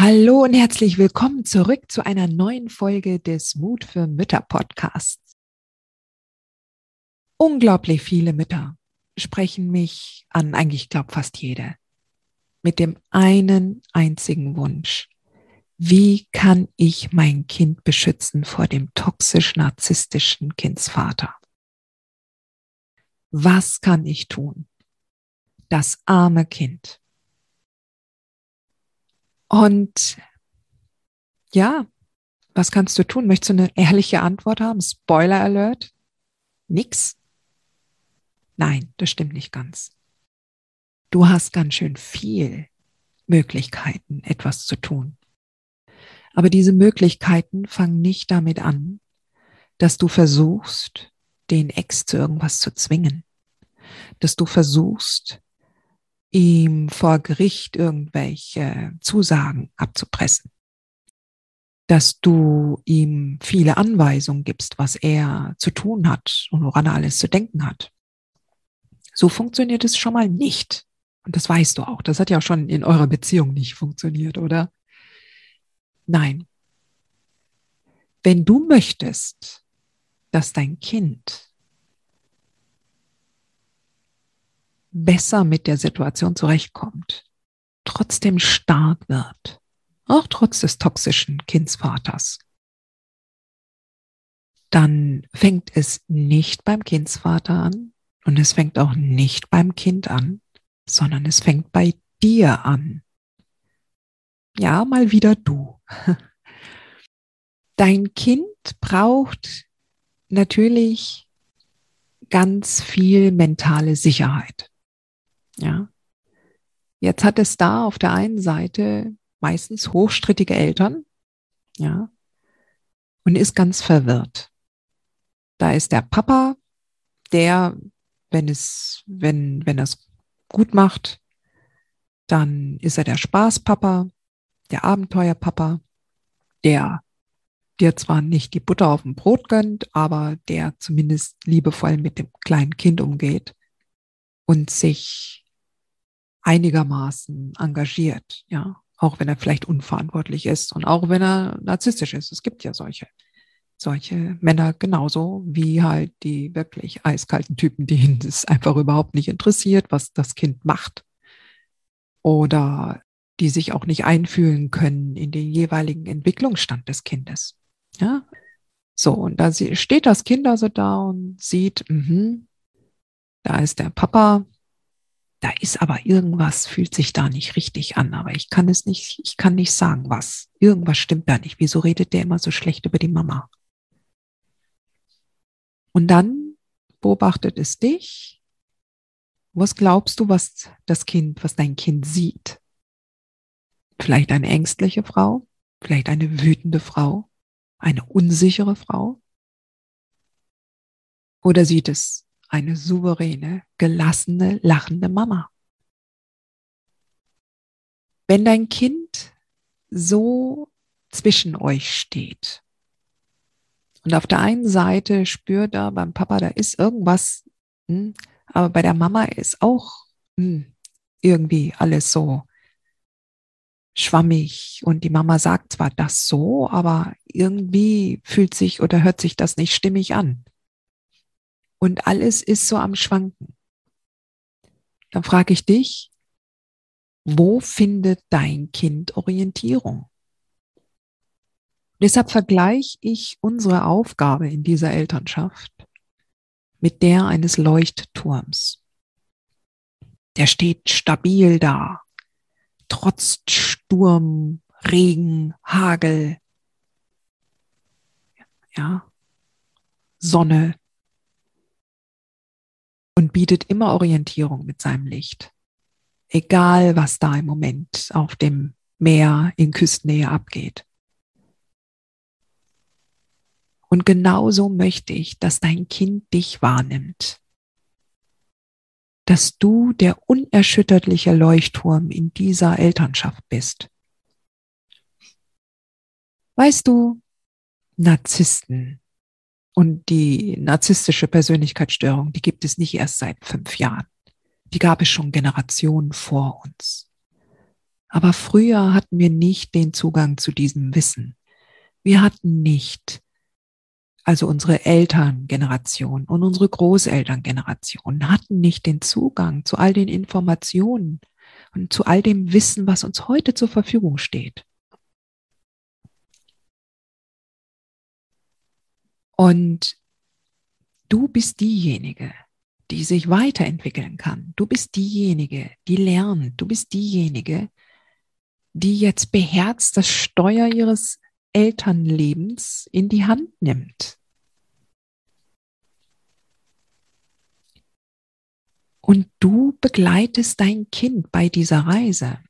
Hallo und herzlich willkommen zurück zu einer neuen Folge des Mut für Mütter Podcasts. Unglaublich viele Mütter sprechen mich an, eigentlich glaube fast jede, mit dem einen einzigen Wunsch. Wie kann ich mein Kind beschützen vor dem toxisch-narzisstischen Kindsvater? Was kann ich tun? Das arme Kind. Und ja, was kannst du tun? Möchtest du eine ehrliche Antwort haben? Spoiler Alert? Nix? Nein, das stimmt nicht ganz. Du hast ganz schön viel Möglichkeiten, etwas zu tun. Aber diese Möglichkeiten fangen nicht damit an, dass du versuchst, den Ex zu irgendwas zu zwingen, dass du versuchst, ihm vor Gericht irgendwelche Zusagen abzupressen, dass du ihm viele Anweisungen gibst, was er zu tun hat und woran er alles zu denken hat. So funktioniert es schon mal nicht. Und das weißt du auch. Das hat ja auch schon in eurer Beziehung nicht funktioniert, oder? Nein. Wenn du möchtest, dass dein Kind besser mit der Situation zurechtkommt, trotzdem stark wird, auch trotz des toxischen Kindsvaters, dann fängt es nicht beim Kindsvater an und es fängt auch nicht beim Kind an, sondern es fängt bei dir an. Ja, mal wieder du. Dein Kind braucht natürlich ganz viel mentale Sicherheit. Ja. Jetzt hat es da auf der einen Seite meistens hochstrittige Eltern, ja, und ist ganz verwirrt. Da ist der Papa, der, wenn es, wenn, wenn es gut macht, dann ist er der Spaßpapa, der Abenteuerpapa, der dir zwar nicht die Butter auf dem Brot gönnt, aber der zumindest liebevoll mit dem kleinen Kind umgeht und sich einigermaßen engagiert, ja, auch wenn er vielleicht unverantwortlich ist und auch wenn er narzisstisch ist. Es gibt ja solche, solche Männer genauso wie halt die wirklich eiskalten Typen, denen es einfach überhaupt nicht interessiert, was das Kind macht oder die sich auch nicht einfühlen können in den jeweiligen Entwicklungsstand des Kindes. Ja, so, und da steht das Kind also da und sieht, mh, da ist der Papa, da ist aber irgendwas, fühlt sich da nicht richtig an, aber ich kann es nicht, ich kann nicht sagen, was. Irgendwas stimmt da nicht. Wieso redet der immer so schlecht über die Mama? Und dann beobachtet es dich. Was glaubst du, was das Kind, was dein Kind sieht? Vielleicht eine ängstliche Frau, vielleicht eine wütende Frau, eine unsichere Frau? Oder sieht es eine souveräne, gelassene, lachende Mama. Wenn dein Kind so zwischen euch steht und auf der einen Seite spürt er beim Papa, da ist irgendwas, hm, aber bei der Mama ist auch hm, irgendwie alles so schwammig und die Mama sagt zwar das so, aber irgendwie fühlt sich oder hört sich das nicht stimmig an und alles ist so am Schwanken. Dann frage ich dich, wo findet dein Kind Orientierung? Deshalb vergleiche ich unsere Aufgabe in dieser Elternschaft mit der eines Leuchtturms. Der steht stabil da, trotz Sturm, Regen, Hagel, ja, Sonne und bietet immer Orientierung mit seinem Licht. Egal, was da im Moment auf dem Meer in Küstennähe abgeht. Und genauso möchte ich, dass dein Kind dich wahrnimmt. Dass du der unerschütterliche Leuchtturm in dieser Elternschaft bist. Weißt du, Narzissten und die narzisstische Persönlichkeitsstörung, die gibt es nicht erst seit fünf Jahren. Die gab es schon Generationen vor uns. Aber früher hatten wir nicht den Zugang zu diesem Wissen. Wir hatten nicht also unsere Elterngeneration und unsere Großelterngeneration hatten nicht den Zugang zu all den Informationen und zu all dem Wissen, was uns heute zur Verfügung steht. Und du bist diejenige, die sich weiterentwickeln kann. Du bist diejenige, die lernt. Du bist diejenige, die jetzt beherzt das Steuer ihres Elternlebens in die Hand nimmt. Und du begleitest dein Kind bei dieser Reise.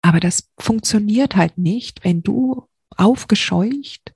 Aber das funktioniert halt nicht, wenn du aufgescheucht,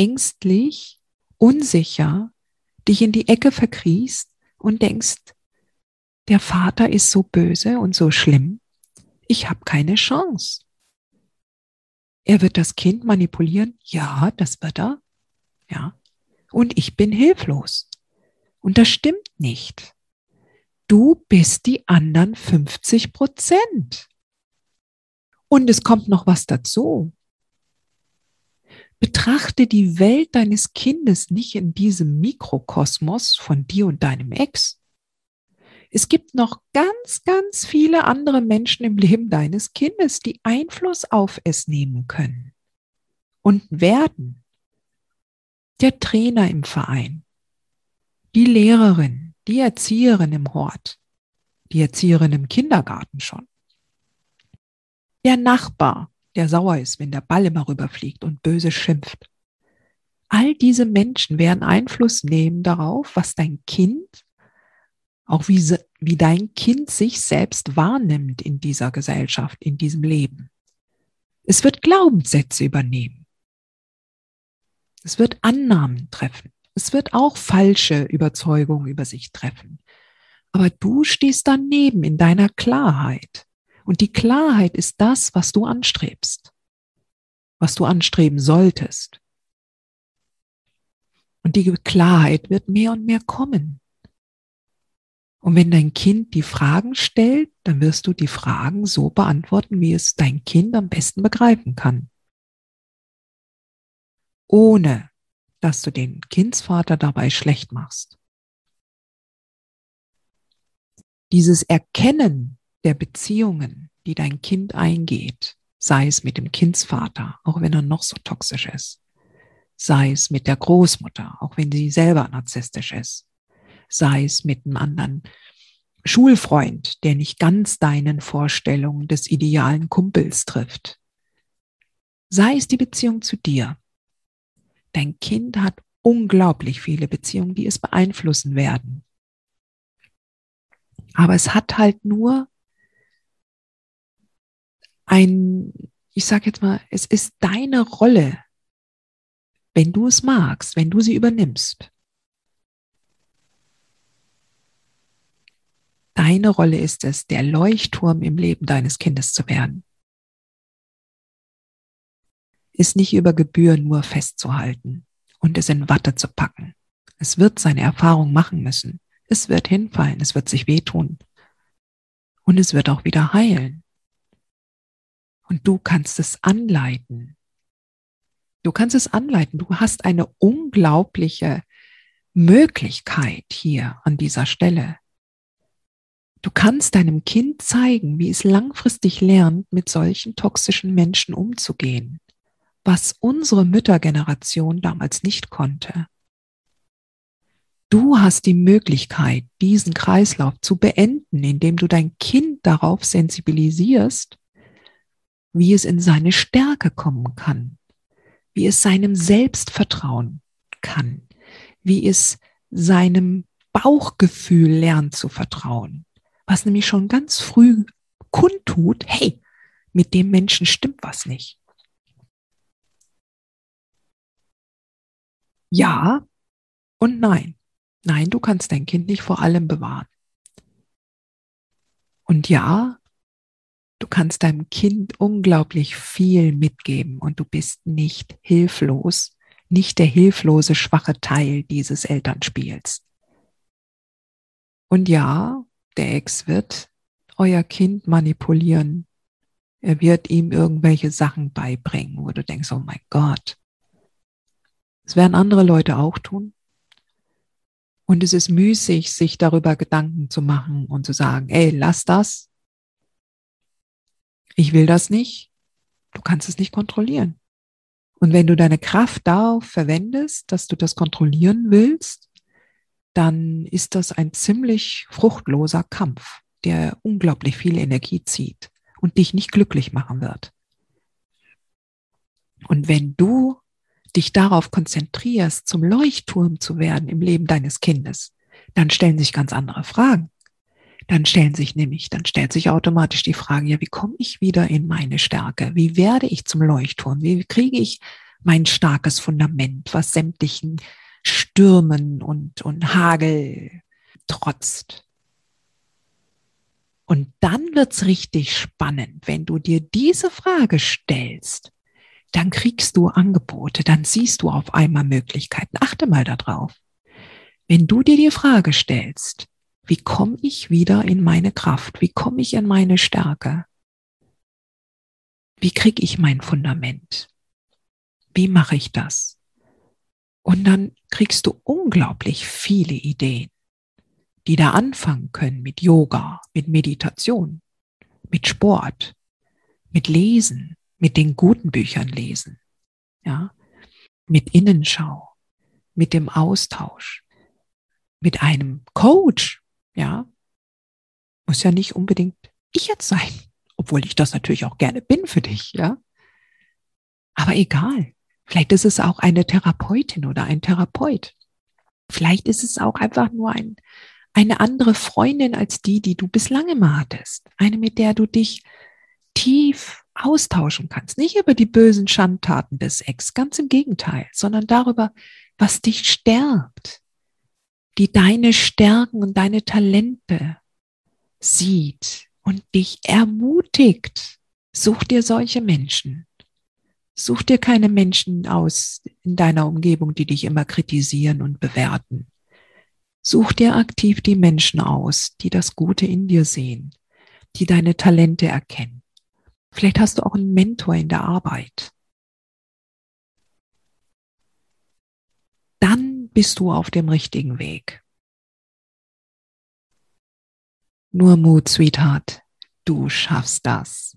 ängstlich, unsicher dich in die Ecke verkriechst und denkst, der Vater ist so böse und so schlimm, ich habe keine Chance. Er wird das Kind manipulieren, ja, das wird er, ja, und ich bin hilflos. Und das stimmt nicht du bist die anderen 50 Prozent. Und es kommt noch was dazu. Betrachte die Welt deines Kindes nicht in diesem Mikrokosmos von dir und deinem Ex. Es gibt noch ganz, ganz viele andere Menschen im Leben deines Kindes, die Einfluss auf es nehmen können und werden. Der Trainer im Verein, die Lehrerin, die Erzieherin im Hort, die Erzieherin im Kindergarten schon. Der Nachbar, der sauer ist, wenn der Ball immer rüberfliegt und böse schimpft. All diese Menschen werden Einfluss nehmen darauf, was dein Kind, auch wie, wie dein Kind sich selbst wahrnimmt in dieser Gesellschaft, in diesem Leben. Es wird Glaubenssätze übernehmen. Es wird Annahmen treffen. Es wird auch falsche Überzeugungen über sich treffen. Aber du stehst daneben in deiner Klarheit. Und die Klarheit ist das, was du anstrebst, was du anstreben solltest. Und die Klarheit wird mehr und mehr kommen. Und wenn dein Kind die Fragen stellt, dann wirst du die Fragen so beantworten, wie es dein Kind am besten begreifen kann. Ohne dass du den Kindsvater dabei schlecht machst. Dieses Erkennen der Beziehungen, die dein Kind eingeht, sei es mit dem Kindsvater, auch wenn er noch so toxisch ist, sei es mit der Großmutter, auch wenn sie selber narzisstisch ist, sei es mit einem anderen Schulfreund, der nicht ganz deinen Vorstellungen des idealen Kumpels trifft, sei es die Beziehung zu dir, Dein Kind hat unglaublich viele Beziehungen, die es beeinflussen werden. Aber es hat halt nur ein, ich sage jetzt mal, es ist deine Rolle, wenn du es magst, wenn du sie übernimmst. Deine Rolle ist es, der Leuchtturm im Leben deines Kindes zu werden ist nicht über Gebühr nur festzuhalten und es in Watte zu packen. Es wird seine Erfahrung machen müssen. Es wird hinfallen, es wird sich wehtun. Und es wird auch wieder heilen. Und du kannst es anleiten. Du kannst es anleiten. Du hast eine unglaubliche Möglichkeit hier an dieser Stelle. Du kannst deinem Kind zeigen, wie es langfristig lernt, mit solchen toxischen Menschen umzugehen was unsere Müttergeneration damals nicht konnte. Du hast die Möglichkeit, diesen Kreislauf zu beenden, indem du dein Kind darauf sensibilisierst, wie es in seine Stärke kommen kann, wie es seinem Selbst vertrauen kann, wie es seinem Bauchgefühl lernt zu vertrauen, was nämlich schon ganz früh kundtut, hey, mit dem Menschen stimmt was nicht. Ja und nein. Nein, du kannst dein Kind nicht vor allem bewahren. Und ja, du kannst deinem Kind unglaublich viel mitgeben und du bist nicht hilflos, nicht der hilflose, schwache Teil dieses Elternspiels. Und ja, der Ex wird euer Kind manipulieren. Er wird ihm irgendwelche Sachen beibringen, wo du denkst, oh mein Gott. Das werden andere Leute auch tun. Und es ist müßig, sich darüber Gedanken zu machen und zu sagen, ey, lass das. Ich will das nicht. Du kannst es nicht kontrollieren. Und wenn du deine Kraft darauf verwendest, dass du das kontrollieren willst, dann ist das ein ziemlich fruchtloser Kampf, der unglaublich viel Energie zieht und dich nicht glücklich machen wird. Und wenn du dich darauf konzentrierst, zum Leuchtturm zu werden im Leben deines Kindes, dann stellen sich ganz andere Fragen. Dann stellen sich nämlich, dann stellt sich automatisch die Frage, ja, wie komme ich wieder in meine Stärke? Wie werde ich zum Leuchtturm? Wie kriege ich mein starkes Fundament, was sämtlichen Stürmen und, und Hagel trotzt? Und dann wird's richtig spannend, wenn du dir diese Frage stellst dann kriegst du Angebote, dann siehst du auf einmal Möglichkeiten. Achte mal darauf. Wenn du dir die Frage stellst, wie komme ich wieder in meine Kraft? Wie komme ich in meine Stärke? Wie kriege ich mein Fundament? Wie mache ich das? Und dann kriegst du unglaublich viele Ideen, die da anfangen können mit Yoga, mit Meditation, mit Sport, mit Lesen, mit den guten Büchern lesen, ja, mit Innenschau, mit dem Austausch, mit einem Coach, ja, muss ja nicht unbedingt ich jetzt sein, obwohl ich das natürlich auch gerne bin für dich, ja. Aber egal. Vielleicht ist es auch eine Therapeutin oder ein Therapeut. Vielleicht ist es auch einfach nur ein, eine andere Freundin als die, die du bislang immer hattest. Eine, mit der du dich tief austauschen kannst. Nicht über die bösen Schandtaten des Ex, ganz im Gegenteil, sondern darüber, was dich stärkt, die deine Stärken und deine Talente sieht und dich ermutigt. Such dir solche Menschen. Such dir keine Menschen aus in deiner Umgebung, die dich immer kritisieren und bewerten. Such dir aktiv die Menschen aus, die das Gute in dir sehen, die deine Talente erkennen Vielleicht hast du auch einen Mentor in der Arbeit. Dann bist du auf dem richtigen Weg. Nur Mut, Sweetheart. Du schaffst das.